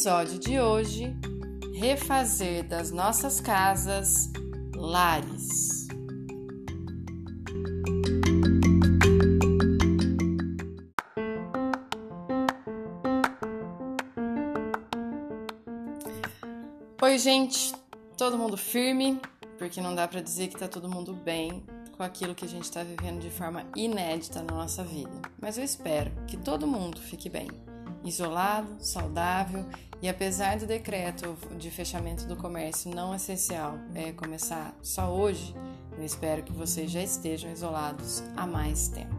Episódio de hoje: refazer das nossas casas lares. Oi, gente, todo mundo firme, porque não dá para dizer que tá todo mundo bem com aquilo que a gente está vivendo de forma inédita na nossa vida. Mas eu espero que todo mundo fique bem isolado, saudável e apesar do decreto de fechamento do comércio não essencial é, começar só hoje, eu espero que vocês já estejam isolados há mais tempo.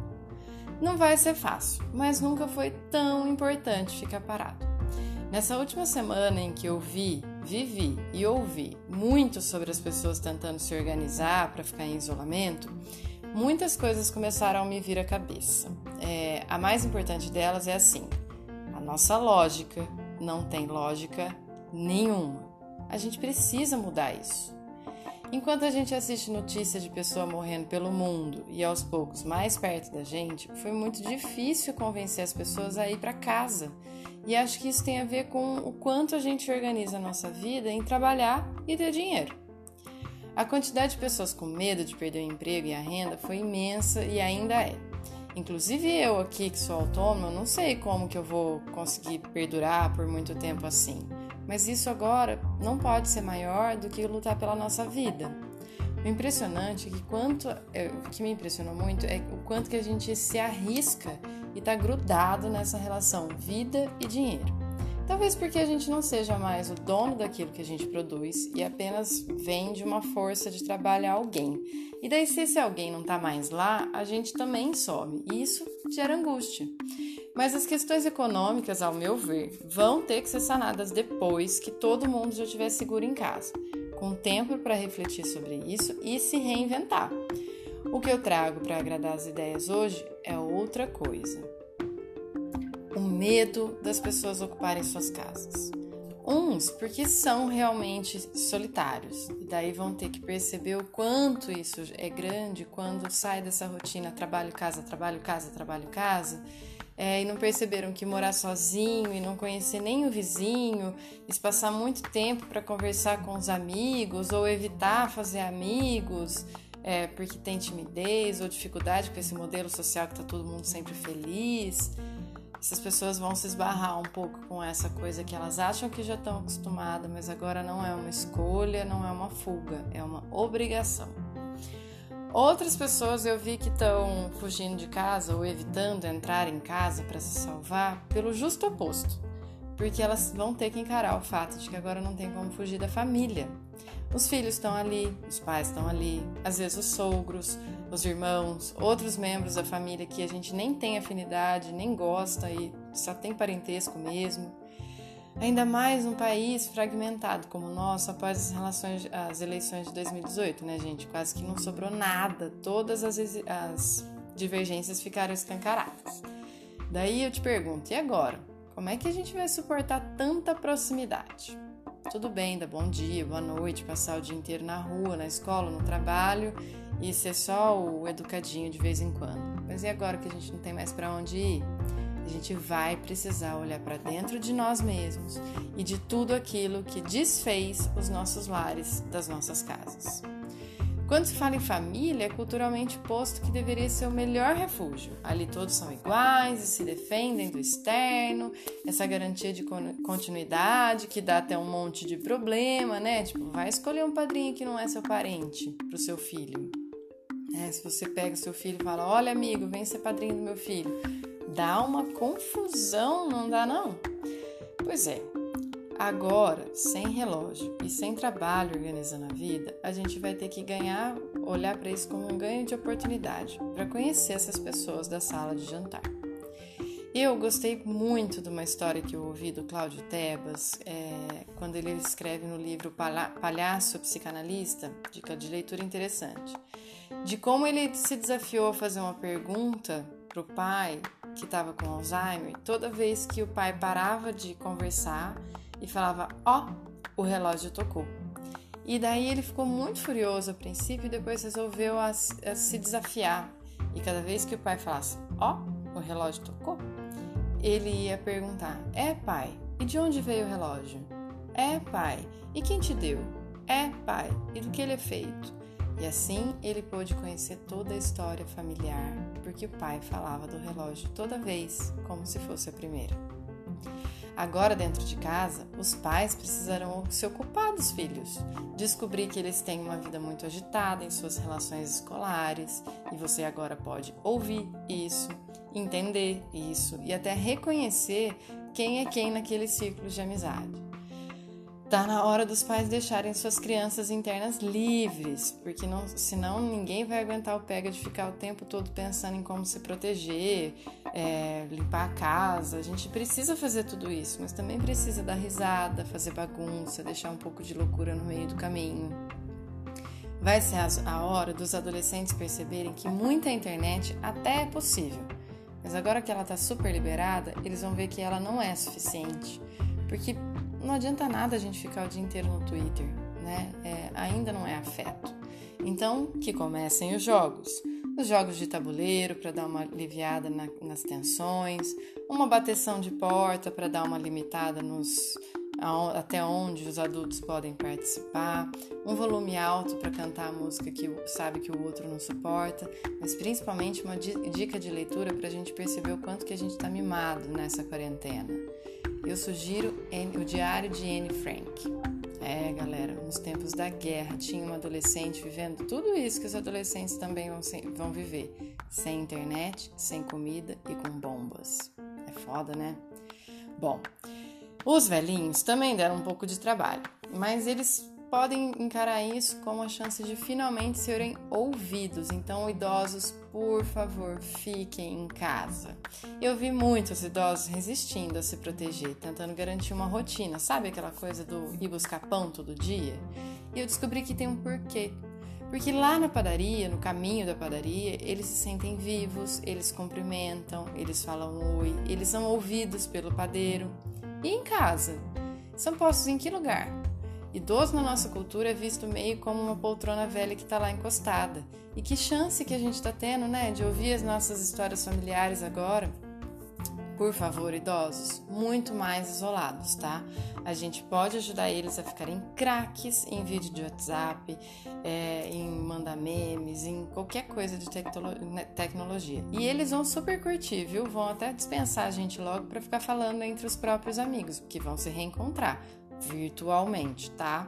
Não vai ser fácil, mas nunca foi tão importante ficar parado. Nessa última semana em que eu vi, vivi e ouvi muito sobre as pessoas tentando se organizar para ficar em isolamento, muitas coisas começaram a me vir à cabeça. É, a mais importante delas é assim: nossa lógica não tem lógica nenhuma. A gente precisa mudar isso. Enquanto a gente assiste notícias de pessoa morrendo pelo mundo e aos poucos mais perto da gente, foi muito difícil convencer as pessoas a ir para casa. E acho que isso tem a ver com o quanto a gente organiza a nossa vida em trabalhar e ter dinheiro. A quantidade de pessoas com medo de perder o emprego e a renda foi imensa e ainda é. Inclusive eu aqui que sou autônoma, não sei como que eu vou conseguir perdurar por muito tempo assim. Mas isso agora não pode ser maior do que lutar pela nossa vida. O impressionante é que quanto, é, o que me impressionou muito é o quanto que a gente se arrisca e está grudado nessa relação vida e dinheiro. Talvez porque a gente não seja mais o dono daquilo que a gente produz e apenas vende uma força de trabalho a alguém. E daí, se esse alguém não está mais lá, a gente também some. E isso gera angústia. Mas as questões econômicas, ao meu ver, vão ter que ser sanadas depois que todo mundo já estiver seguro em casa, com tempo para refletir sobre isso e se reinventar. O que eu trago para agradar as ideias hoje é outra coisa o medo das pessoas ocuparem suas casas. Uns porque são realmente solitários, e daí vão ter que perceber o quanto isso é grande quando sai dessa rotina trabalho, casa, trabalho, casa, trabalho, casa, é, e não perceberam que morar sozinho e não conhecer nem o vizinho, e passar muito tempo para conversar com os amigos ou evitar fazer amigos, é, porque tem timidez ou dificuldade com esse modelo social que está todo mundo sempre feliz essas pessoas vão se esbarrar um pouco com essa coisa que elas acham que já estão acostumadas, mas agora não é uma escolha, não é uma fuga, é uma obrigação. Outras pessoas eu vi que estão fugindo de casa ou evitando entrar em casa para se salvar pelo justo oposto, porque elas vão ter que encarar o fato de que agora não tem como fugir da família. Os filhos estão ali, os pais estão ali, às vezes os sogros, os irmãos, outros membros da família que a gente nem tem afinidade, nem gosta e só tem parentesco mesmo. Ainda mais um país fragmentado como o nosso após as, relações, as eleições de 2018, né, gente? Quase que não sobrou nada, todas as, as divergências ficaram escancaradas. Daí eu te pergunto, e agora? Como é que a gente vai suportar tanta proximidade? Tudo bem, dar bom dia, boa noite, passar o dia inteiro na rua, na escola, no trabalho e ser só o educadinho de vez em quando. Mas e agora que a gente não tem mais para onde ir? A gente vai precisar olhar para dentro de nós mesmos e de tudo aquilo que desfez os nossos lares das nossas casas. Quando se fala em família, é culturalmente posto que deveria ser o melhor refúgio. Ali todos são iguais e se defendem do externo, essa garantia de continuidade que dá até um monte de problema, né? Tipo, vai escolher um padrinho que não é seu parente pro seu filho. É, se você pega o seu filho e fala: Olha, amigo, vem ser padrinho do meu filho, dá uma confusão, não dá não? Pois é, Agora, sem relógio e sem trabalho organizando a vida, a gente vai ter que ganhar, olhar para isso como um ganho de oportunidade para conhecer essas pessoas da sala de jantar. Eu gostei muito de uma história que eu ouvi do Cláudio Tebas, é, quando ele escreve no livro Palhaço Psicanalista, dica de leitura interessante, de como ele se desafiou a fazer uma pergunta para o pai que estava com Alzheimer, toda vez que o pai parava de conversar e falava: Ó, oh, o relógio tocou. E daí ele ficou muito furioso a princípio e depois resolveu a, a se desafiar. E cada vez que o pai falasse: Ó, oh, o relógio tocou, ele ia perguntar: É, pai, e de onde veio o relógio? É, pai, e quem te deu? É, pai, e do que ele é feito? E assim ele pôde conhecer toda a história familiar, porque o pai falava do relógio toda vez, como se fosse a primeira. Agora, dentro de casa, os pais precisarão se ocupar dos filhos, descobrir que eles têm uma vida muito agitada em suas relações escolares e você agora pode ouvir isso, entender isso e até reconhecer quem é quem naquele círculo de amizade. Tá na hora dos pais deixarem suas crianças internas livres, porque não, senão ninguém vai aguentar o pega de ficar o tempo todo pensando em como se proteger, é, limpar a casa. A gente precisa fazer tudo isso, mas também precisa dar risada, fazer bagunça, deixar um pouco de loucura no meio do caminho. Vai ser a hora dos adolescentes perceberem que muita internet até é possível, mas agora que ela está super liberada, eles vão ver que ela não é suficiente, porque não adianta nada a gente ficar o dia inteiro no Twitter, né? É, ainda não é afeto. Então, que comecem os jogos. Os jogos de tabuleiro para dar uma aliviada na, nas tensões, uma bateção de porta para dar uma limitada nos até onde os adultos podem participar, um volume alto para cantar a música que sabe que o outro não suporta, mas principalmente uma dica de leitura para a gente perceber o quanto que a gente está mimado nessa quarentena eu sugiro o Diário de Anne Frank. É, galera, nos tempos da guerra tinha uma adolescente vivendo tudo isso que os adolescentes também vão, vão viver: sem internet, sem comida e com bombas. É foda, né? Bom, os velhinhos também deram um pouco de trabalho, mas eles podem encarar isso como a chance de finalmente serem ouvidos. Então, idosos, por favor, fiquem em casa. Eu vi muitos idosos resistindo a se proteger, tentando garantir uma rotina, sabe aquela coisa do ir buscar pão todo dia? E eu descobri que tem um porquê. Porque lá na padaria, no caminho da padaria, eles se sentem vivos, eles cumprimentam, eles falam oi, eles são ouvidos pelo padeiro. E em casa? São postos em que lugar? Idoso na nossa cultura é visto meio como uma poltrona velha que está lá encostada. E que chance que a gente está tendo, né, de ouvir as nossas histórias familiares agora? Por favor, idosos, muito mais isolados, tá? A gente pode ajudar eles a ficarem craques em vídeo de WhatsApp, é, em mandar memes, em qualquer coisa de né, tecnologia. E eles vão super curtir, viu? Vão até dispensar a gente logo para ficar falando entre os próprios amigos, porque vão se reencontrar virtualmente, tá?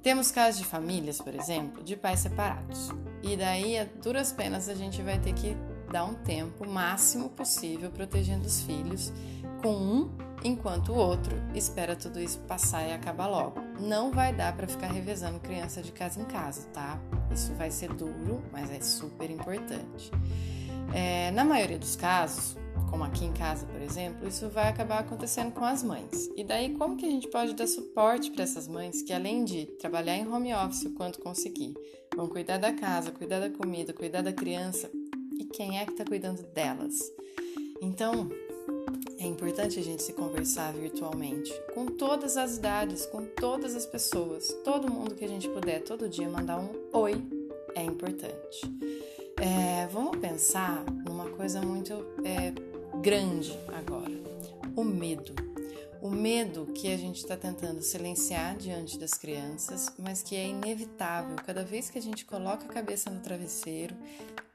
Temos casos de famílias, por exemplo, de pais separados. E daí, a duras penas, a gente vai ter que dar um tempo máximo possível protegendo os filhos com um, enquanto o outro espera tudo isso passar e acabar logo. Não vai dar para ficar revezando criança de casa em casa, tá? Isso vai ser duro, mas é super importante. É, na maioria dos casos, como aqui em casa, por exemplo, isso vai acabar acontecendo com as mães. E daí, como que a gente pode dar suporte para essas mães que, além de trabalhar em home office o quanto conseguir, vão cuidar da casa, cuidar da comida, cuidar da criança e quem é que está cuidando delas? Então, é importante a gente se conversar virtualmente com todas as idades, com todas as pessoas, todo mundo que a gente puder, todo dia mandar um oi é importante. É, vamos pensar numa coisa muito é, grande agora: o medo. O medo que a gente está tentando silenciar diante das crianças, mas que é inevitável. Cada vez que a gente coloca a cabeça no travesseiro,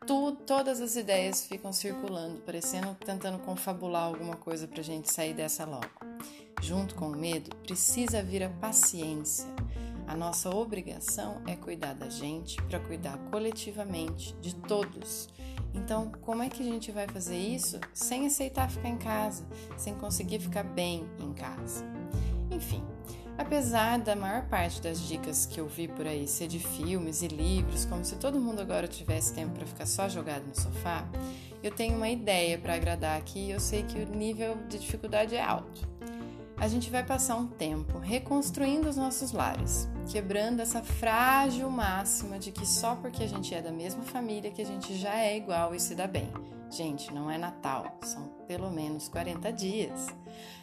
tu, todas as ideias ficam circulando, parecendo tentando confabular alguma coisa para a gente sair dessa logo. Junto com o medo, precisa vir a paciência. A nossa obrigação é cuidar da gente para cuidar coletivamente de todos então, como é que a gente vai fazer isso sem aceitar ficar em casa, sem conseguir ficar bem em casa? Enfim, apesar da maior parte das dicas que eu vi por aí ser de filmes e livros, como se todo mundo agora tivesse tempo para ficar só jogado no sofá, eu tenho uma ideia para agradar aqui e eu sei que o nível de dificuldade é alto. A gente vai passar um tempo reconstruindo os nossos lares, quebrando essa frágil máxima de que só porque a gente é da mesma família que a gente já é igual e se dá bem. Gente, não é Natal, são pelo menos 40 dias.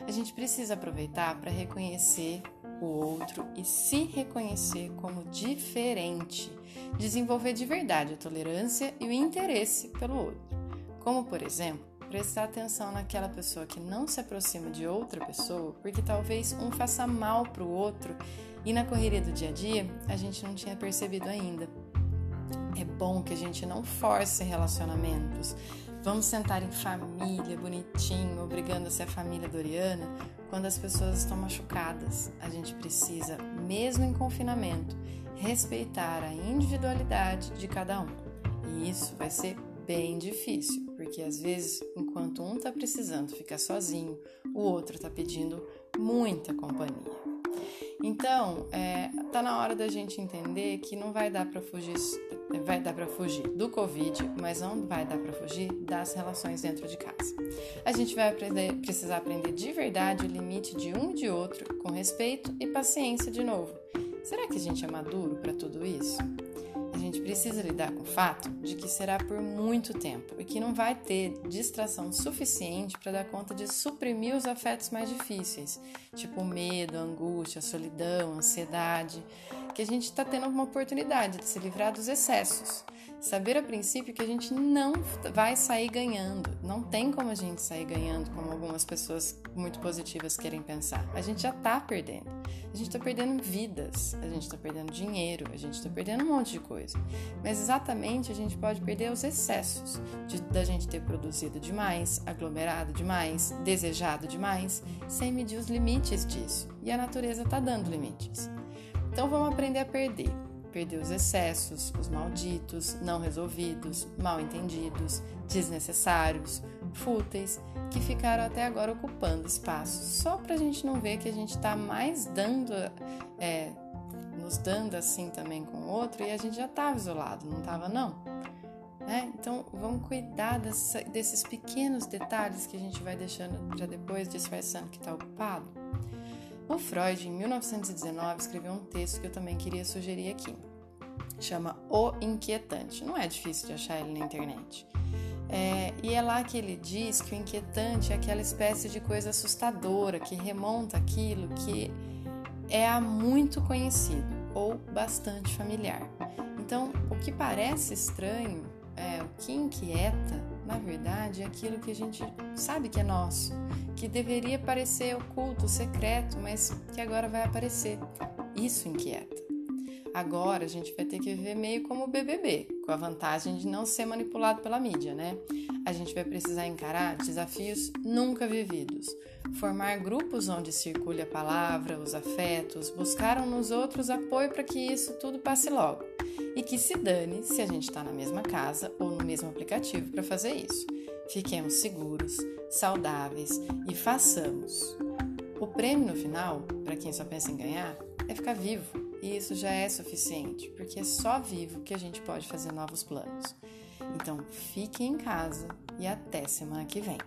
A gente precisa aproveitar para reconhecer o outro e se reconhecer como diferente, desenvolver de verdade a tolerância e o interesse pelo outro. Como, por exemplo, prestar atenção naquela pessoa que não se aproxima de outra pessoa, porque talvez um faça mal para o outro e na correria do dia a dia a gente não tinha percebido ainda. É bom que a gente não force relacionamentos. Vamos sentar em família, bonitinho, obrigando a ser a família Doriana, quando as pessoas estão machucadas. A gente precisa, mesmo em confinamento, respeitar a individualidade de cada um. E isso vai ser bem difícil, porque às vezes, enquanto um está precisando ficar sozinho, o outro está pedindo muita companhia. Então, é, tá na hora da gente entender que não vai dar para fugir, vai dar para fugir do Covid, mas não vai dar para fugir das relações dentro de casa. A gente vai aprender, precisar aprender de verdade o limite de um e de outro, com respeito e paciência de novo. Será que a gente é maduro para tudo isso? Gente precisa lidar com o fato de que será por muito tempo e que não vai ter distração suficiente para dar conta de suprimir os afetos mais difíceis, tipo medo, a angústia, a solidão, a ansiedade, que a gente está tendo uma oportunidade de se livrar dos excessos. Saber a princípio que a gente não vai sair ganhando, não tem como a gente sair ganhando, como algumas pessoas muito positivas querem pensar. A gente já está perdendo. A gente está perdendo vidas, a gente está perdendo dinheiro, a gente está perdendo um monte de coisa. Mas exatamente a gente pode perder os excessos de, da gente ter produzido demais, aglomerado demais, desejado demais, sem medir os limites disso. E a natureza está dando limites. Então vamos aprender a perder perder os excessos, os malditos, não resolvidos, mal entendidos, desnecessários, fúteis, que ficaram até agora ocupando espaço, só para a gente não ver que a gente está mais dando, é, nos dando assim também com o outro e a gente já estava isolado, não estava não. É, então vamos cuidar dessa, desses pequenos detalhes que a gente vai deixando para depois disfarçando que está ocupado. O Freud, em 1919, escreveu um texto que eu também queria sugerir aqui. Chama O Inquietante. Não é difícil de achar ele na internet. É, e é lá que ele diz que o inquietante é aquela espécie de coisa assustadora que remonta aquilo que é há muito conhecido ou bastante familiar. Então, o que parece estranho, é, o que inquieta, na verdade, é aquilo que a gente sabe que é nosso, que deveria parecer oculto, secreto, mas que agora vai aparecer. Isso inquieta. Agora a gente vai ter que viver meio como o BBB, com a vantagem de não ser manipulado pela mídia, né? A gente vai precisar encarar desafios nunca vividos, formar grupos onde circule a palavra, os afetos, buscar nos outros apoio para que isso tudo passe logo. E que se dane se a gente está na mesma casa ou no mesmo aplicativo para fazer isso. Fiquemos seguros, saudáveis e façamos. O prêmio no final, para quem só pensa em ganhar, é ficar vivo. E isso já é suficiente, porque é só vivo que a gente pode fazer novos planos. Então, fiquem em casa e até semana que vem.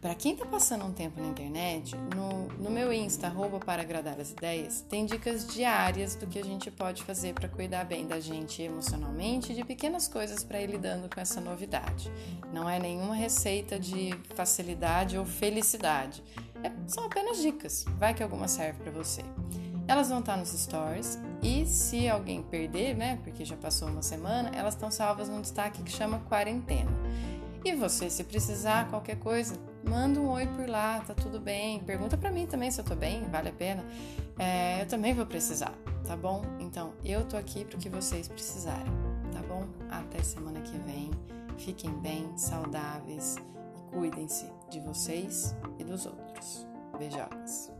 Para quem está passando um tempo na internet, no, no meu Insta, arroba para agradar as ideias, tem dicas diárias do que a gente pode fazer para cuidar bem da gente emocionalmente e de pequenas coisas para ir lidando com essa novidade. Não é nenhuma receita de facilidade ou felicidade. É, são apenas dicas. Vai que alguma serve para você. Elas vão estar nos stories e se alguém perder, né, porque já passou uma semana, elas estão salvas num destaque que chama quarentena. E você, se precisar qualquer coisa, manda um oi por lá, tá tudo bem. Pergunta para mim também se eu tô bem, vale a pena. É, eu também vou precisar, tá bom? Então, eu tô aqui pro que vocês precisarem, tá bom? Até semana que vem. Fiquem bem, saudáveis e cuidem-se de vocês e dos outros. Beijocas.